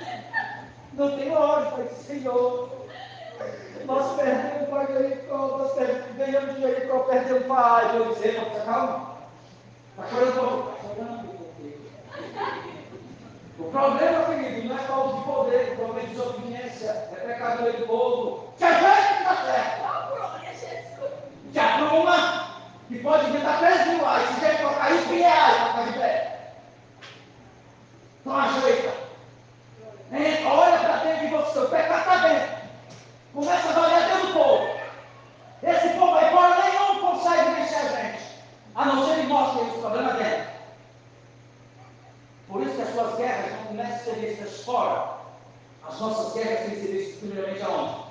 Não tem lógica. Senhor, nós perdemos para Jericó, nós ganhamos de Jericó, perdemos para Ai. Eu disse, calma. Chorando, está chorando. O problema, querido, não é falta de poder, o problema é desobediência, é pecado do povo. Que a gente está certo. Que a turma que pode inventar 3 mil reais, se gente colocar isso, reais para ficar de pé. Então ajeita. Olha para dentro de você, o pecado está dentro. Começa a valer dentro do povo. Esse povo aí fora nenhum consegue vencer a gente. A não ser que mostre esse problema dentro. Por isso que as suas guerras não começam a ser vistas fora. As nossas guerras têm que ser vistas primeiramente aonde?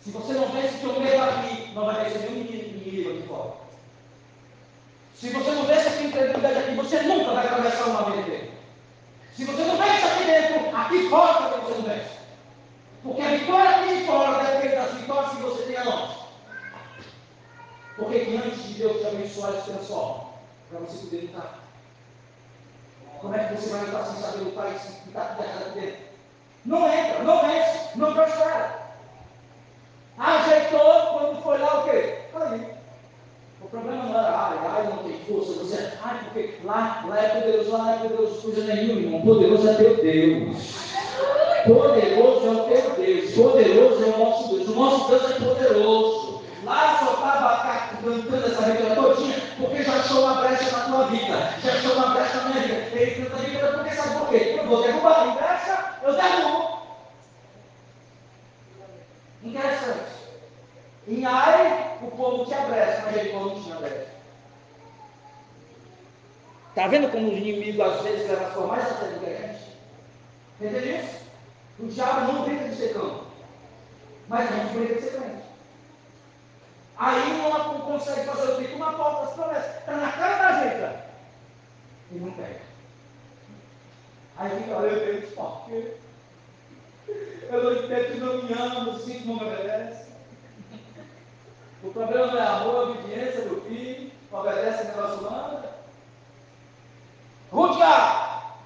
Se você não vence teu medo aqui, não vai vencer nenhum inimigo aqui fora. Se você não vence a tua incredulidade aqui, você nunca vai atravessar uma vida Se você não vence aqui dentro, aqui fora também você não vence. Porque a vitória aqui fora depende das vitórias que você tem aonde. Porque que antes de Deus te abençoar, te transforma. Para você poder lutar. Como é que você vai lutar sem saber lutar e estar com a dentro? Não entra, não vence, não prospera. Ajeitou quando foi lá o quê? Aí. O problema não era, ai, ai, não tem força. Você, ai, porque lá, lá é poderoso, lá é poderoso, coisa nenhuma, irmão. Poderoso é teu Deus. Poderoso é o teu Deus. Poderoso é o nosso Deus. O nosso Deus é poderoso. Lá cantando essa regra todinha, porque já achou uma brecha na tua vida. Já achou uma brecha na minha vida. Ele canta a vida porque sabe por quê? Eu vou derrubar a brecha, eu derrubo. Interessante. Em Ai, o povo tinha brecha, mas ele não tinha brecha. Está vendo como o inimigo às vezes as mais a sério que a gente? Entendeu isso? O diabo não brinca de ser cão, mas a gente brinca de ser crente. Aí não consegue fazer o que? Uma porta das promessas. Está na cara da gente. E não pega. Aí fica, eu tenho por quê? Eu não entendo não me ama, não sinto, não me obedece. O problema não é amor, a obediência do filho, obedece o negócio manda. Rudiar!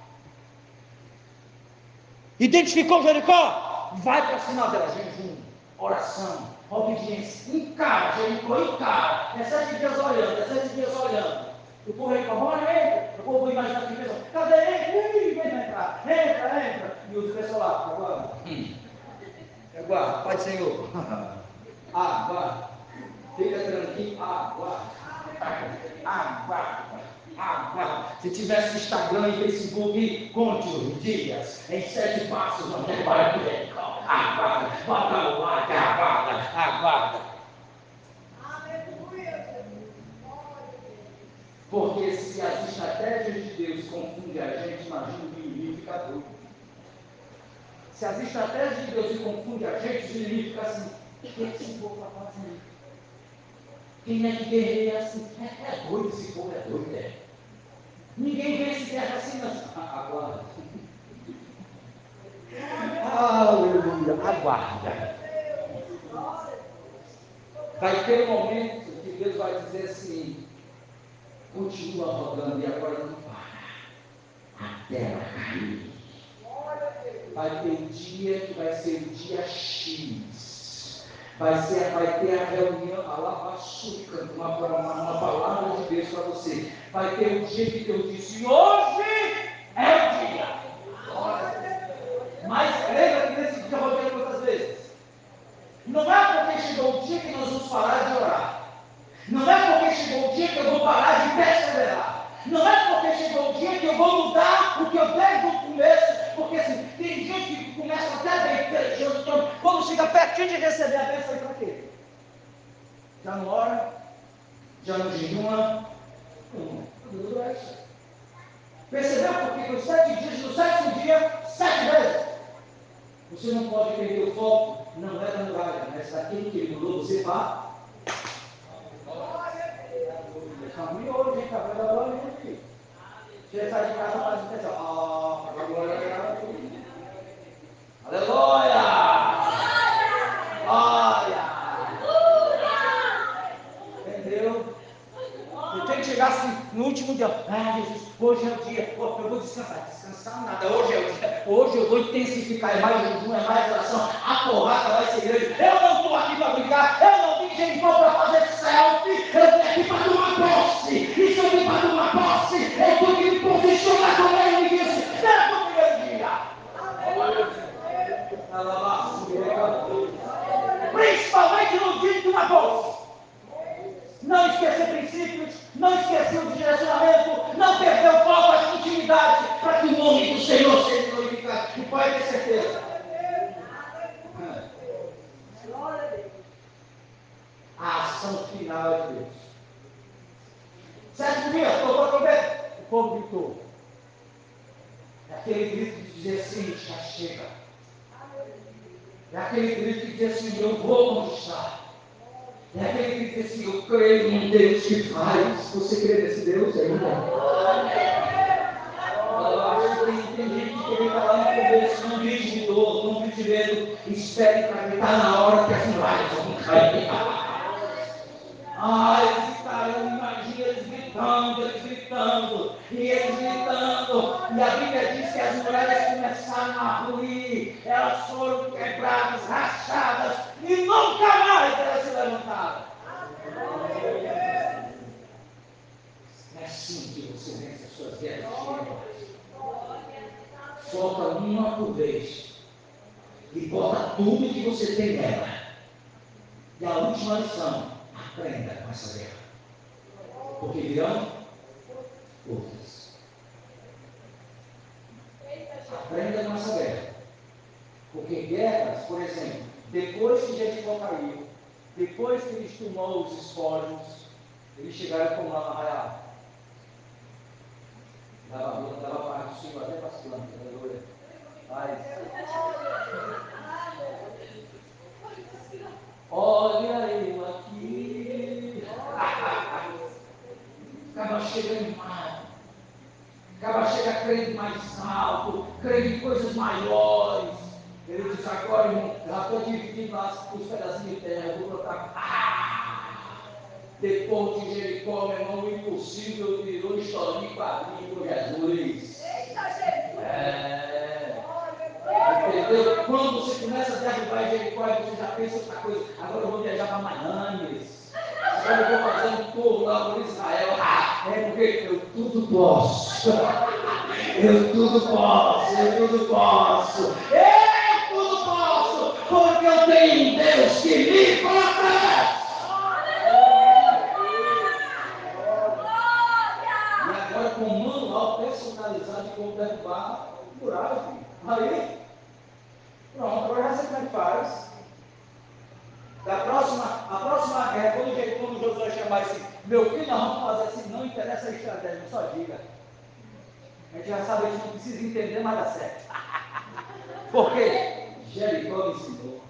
Identificou Jericó? Vai para cima dela, jejum, oração, obediência. Encara, Jericó, encara. É sete dias olhando, é sete dias olhando. O povo fala, olha, entra. O povo imagina que pensa, cadê ele? Vem entrar, entra, entra. E os pessoal lá, aguarda. Hum. Aguarda, Pai Senhor. Aguarda. Fica tranquilo, aguarda. Aguarda. Água. Se tivesse Instagram e Facebook, conte os dias. Em sete passos não tem para. Aguarda. Bota o like, aguarda. Aguarda. Porque se as estratégias de Deus confundem a gente, imagina o inimigo fica doido. Se as estratégias de Deus confundem a gente, o inimigo fica assim: o que esse povo está fazendo? Quem é que guerreia assim? É, é doido, esse povo é doido, é. Ninguém vence guerra assim, não. Aguarda. Aleluia. Aguarda. Vai ter um momento que Deus vai dizer assim: continua rodando e agora não para. Até ela cair. Vai ter um dia que vai ser o dia X vai, ser, vai ter a reunião, a lavaçuca, uma, uma, uma palavra de Deus para você. Vai ter um dia que Deus disse, hoje é o dia. Mas lembra que nesse dia eu rodei quantas vezes? Não é porque chegou o dia que nós vamos parar de orar. Não é porque chegou o dia que eu vou parar de perseverar. Não é porque chegou o dia que eu vou mudar o que eu desde o começo porque assim, tem gente que começa até bem pelejando, então, quando chega pertinho de receber a bênção, aí para quê? Já não ora, já não jejuma, tudo é isso. Percebeu? Porque nos sete dias, no sétimo dia, sete vezes. Você não pode perder o foco, não é da muralha, mas daquele que ele mandou você vá. Caminho hoje, hein? Café da manhã, hein, filho? Você sai de casa, faz atenção. Ah, agora é Aleluia! Glória! Glória! Entendeu? Você tem que chegar assim, no último dia. Ah, Jesus, hoje é o dia. eu vou descansar. Descansar nada. Hoje é o dia. Hoje eu vou intensificar. É mais jejum, é mais oração porrada vai ser grande. Eu não estou aqui para brincar, eu não vim Jericó para fazer selfie, eu vim aqui para tomar posse. E se eu vim para tomar posse, eu tenho que me posicionar como ele disse, desde o primeiro dia. Principalmente no dia de uma posse não esquecer princípios, não esquecer o direcionamento, não perder o foco, a intimidade, para que o nome do Senhor seja glorificado. E pode ter certeza. A ação final é de Deus. Certo dia, tocou a trombeta, o povo gritou. É aquele grito de dizer assim, já chega. É aquele grito de dizer assim, eu vou conquistar. É aquele que diz assim, eu creio num Deus que faz. Você crê nesse Deus ainda? Tem gente que quer falar no começo, não grite de dor, não grite de medo, espere para gritar na hora que as muralhas vão cair. Ah, eles estarão, imagina eles gritando, eles gritando, e eles gritando, e a Bíblia diz que as muralhas começaram a ruir, elas foram quebradas, rachadas, e nunca mais elas se levantaram. É assim que você vence as suas guerras Solta uma por vez. E bota tudo que você tem nela. E a última lição, aprenda com essa guerra. Porque virão outras. Aprenda com essa guerra. Porque guerras, por exemplo, depois que Jericó caiu, depois que ele tomou os espólios, eles chegaram lá na arraial. Dava, dava para o Senhor até as plantas, aleluia. Mas. Olha eu aqui. Acaba chegando mais. Acaba chega crendo mais alto, crendo em coisas maiores. Ele diz, agora, irmão, já estou dividindo lá os pedacinhos de terra, vou botar. Ah! Depois de Jericó, meu irmão, o impossível virou historinha e quadrinho com Jesus. Eita, Jesus! É. Entendeu? Quando você começa a derrubar Jericó, você já pensa outra coisa. Agora eu vou viajar para Miami. Agora eu vou fazer um tour lá por Israel. Ah, é porque eu tudo posso. Eu tudo posso, eu tudo posso. Eu porque eu tenho um Deus que me protege. E agora com um personalizado de como derrubar muralha, Aí, pronto, agora já sei como é que faz. Da próxima, a próxima guerra, quando, quando Josué chamar esse, meu filho, nós vamos fazer assim, não interessa a estratégia, só diga. A gente já sabe, a gente não precisa entender, mas dá certo. Por quê? Jericó ensinou.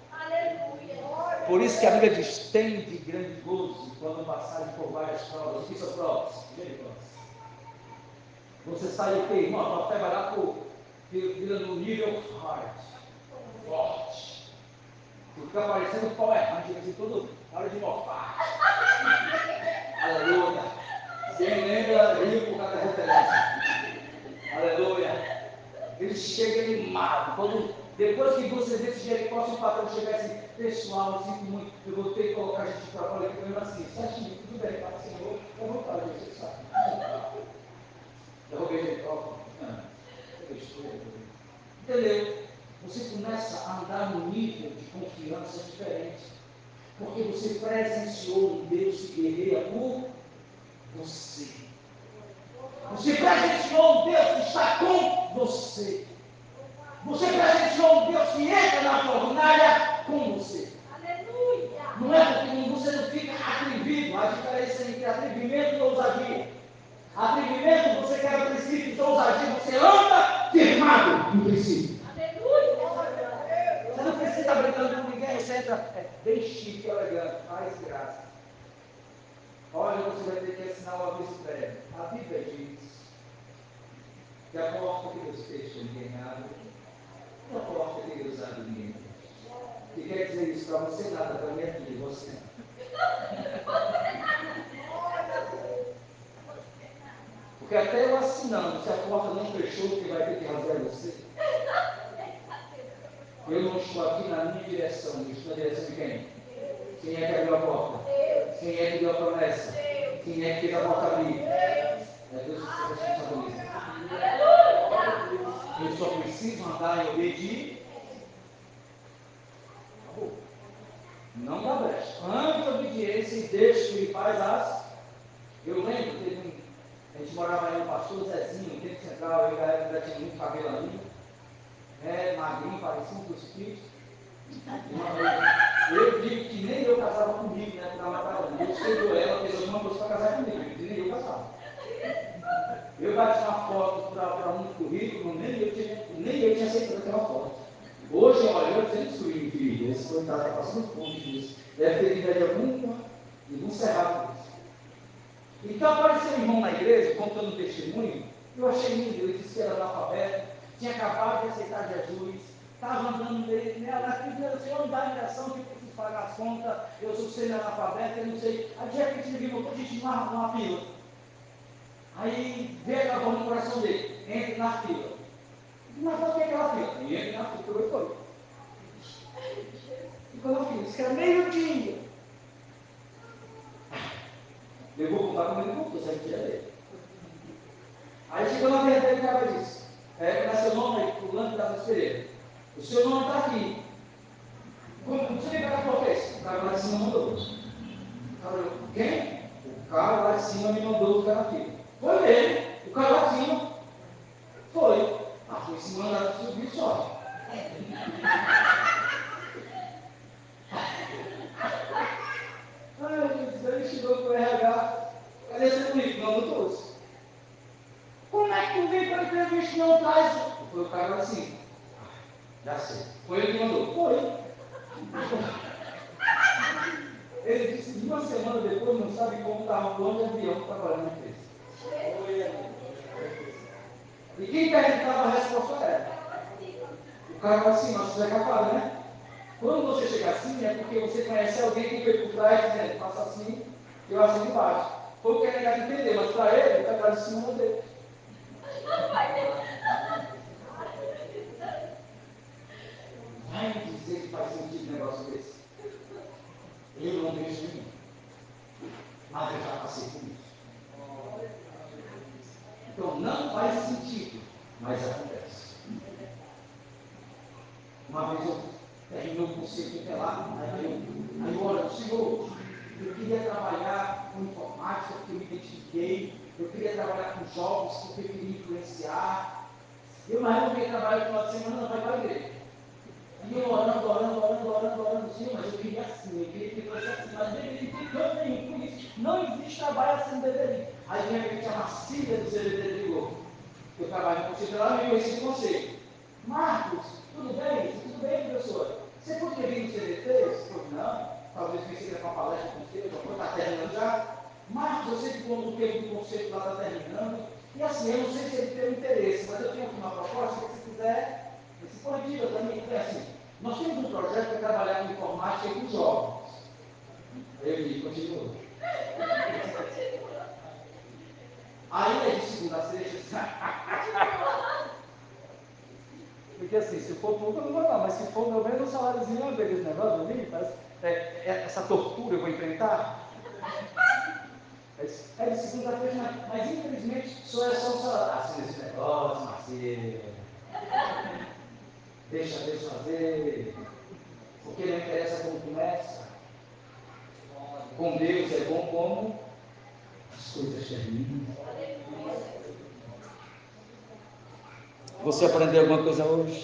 Por isso que a Bíblia diz: tem de grande gozo quando passarem por várias provas. O que são provas? Jericó. Você sai o quê? Irmão, a fé vai lá vira no nível hard, forte. Fica parecendo Power Ranger, assim, todo hora de mofar. Aleluia. Quem lembra, rio por causa da referência. Aleluia. Ele chega animado. Quando depois que você vê se Jericó, se o patrão chegar assim, pessoal, eu sinto muito, eu vou ter que colocar a gente para fora aqui, mesmo assim, mil, tudo bem, fala assim, eu, eu vou fazer, você sabe. Derrubei Jericó. Entendeu? Você começa a andar num nível de confiança diferente. Porque você presenciou um Deus que guerreia por você. Você presenciou um Deus que está com você. Você presenciou um Deus que entra na fornalha com você. Aleluia. Não é porque você não fica atrevido. A diferença entre atrevimento e ousadia. Atrevimento, você quer princípios, ousadia, você anda firmado no princípio. Você não precisa estar brincando com ninguém, você entra é, bem chique, elegante, faz graça. Olha, você vai ter que assinar uma aviso prévio. A Bíblia diz que a porta que Deus fecha, ninguém abre uma porta que Deus abre ninguém. O que quer dizer isso para você? Nada, para mim aqui, você. Porque até eu assinando, se a porta não fechou, quem vai ter que rasgar é você. Eu não estou aqui na minha direção, eu estou na direção de quem? Quem é que abriu a porta? Quem é que deu a promessa? Quem é que fez a porta abrir? É Deus que se responsabiliza. Eu só preciso andar em obediência. Não dá brecha. Ande em obediência e deixe que ele faz as. Eu lembro, teve um. A gente morava aí no pastor Zezinho, no tempo central, eu ainda tinha muito cabelo ali. Né, magrinho, parecia um crucifixo. Eu digo que nem eu casava comigo, né? Porque ela matava. Eu escolheu ela, fez alguma coisa para casar comigo, e nem eu casava. Eu bati uma foto para um currículo, nem eu tinha, nem eu tinha aceitado aquela foto. Hoje, olha, eu sempre fui filho, esse coitado está passando fome. Deve ter vindo de algum, de algum cerrado. Então apareceu um irmão na igreja, contando testemunho, eu achei lindo, ele disse que era analfabeto, tinha acabado de aceitar Jesus, estava andando nele, né? Ela disse, Senhor, me dá a direção que eu preciso pagar as contas, eu sou semi-analfabeto, eu não sei. Aí de repente ele viu uma gente numa, numa fila. Aí veio aquela voz no coração dele, entre na fila. Mas por que aquela fila? E entre na fila, pegou e foi. Ficou na fila, disse que era meio-dia. Eu vou contar como ele contou, se a mentira dele. Aí chegou na verdade e o cara disse, é, qual é seu nome aí? Fulano da Pereira. O seu nome está aqui. Como você ligar a qual fez? O cara lá de cima mandou. O cara, quem? O cara lá de cima me mandou o cara aqui. Foi ele. O cara lá de cima. Foi. Ah, foi esse mandado que subiu só. Ai, Jesus, ele chegou para o RH. Cadê seu currículo? Não, trouxe. Como é que tu veio para a entrevista e não traz? Foi o cara assim. Já sei. Foi ele que mandou. Foi. Ele disse uma semana depois não sabe como estava o plano de avião trabalhando na empresa. E quem perguntava a resposta era. O cara fala assim, mas você é capaz, né? Quando você chega assim, é porque você conhece alguém que veio por trás dizendo, faça assim, eu assino embaixo. Foi o que ele quer entender, mas para ele, está lá de cima dele. Vai dizer que faz sentido um negócio desse. Eu não vejo nenhum. Mas eu já passei por isso. Então não faz sentido, mas acontece. Uma vez eu terminei o conceito até lá, aí eu, aí eu olho, Senhor, eu queria trabalhar com informática, porque eu me identifiquei, eu queria trabalhar com jogos, porque eu queria influenciar. Eu mais não queria trabalhar no final semana, não vai para a igreja. E eu orando, orando, orando, orando, orando, Senhor, mas eu queria assim, eu queria que fosse assim, mas deveria ter canto nenhum com isso. Não existe trabalho assim deveria. Aí de repente a macia do CBD ligou. Eu trabalho com você, ela me conheci de você. Marcos, tudo bem? Tudo bem, professor? Você vir no CBT? Eu não. Talvez venha para uma palestra com você, já está terminando já. Marcos, eu sei que quando o tempo do conceito lá está terminando. E assim, eu não sei se ele tem interesse, mas eu tenho aqui uma proposta que se quiser, se for dito também, é assim. Nós temos um projeto para trabalhar com informática com jovens. Eu digo, continua. Aí é de segunda a sexta. Porque assim, se for pouco, eu não vou dar, mas se for meu menos um saláriozinho, eu vejo esse negócio ali, é, é, essa tortura eu vou enfrentar. É de segunda a sexta, mas, mas infelizmente só é só um salário. Assim, esse negócio, Marcelo. Deixa Deus fazer. Porque não interessa como começa. Com Deus é bom como as coisas terminam. Você aprendeu alguma coisa hoje?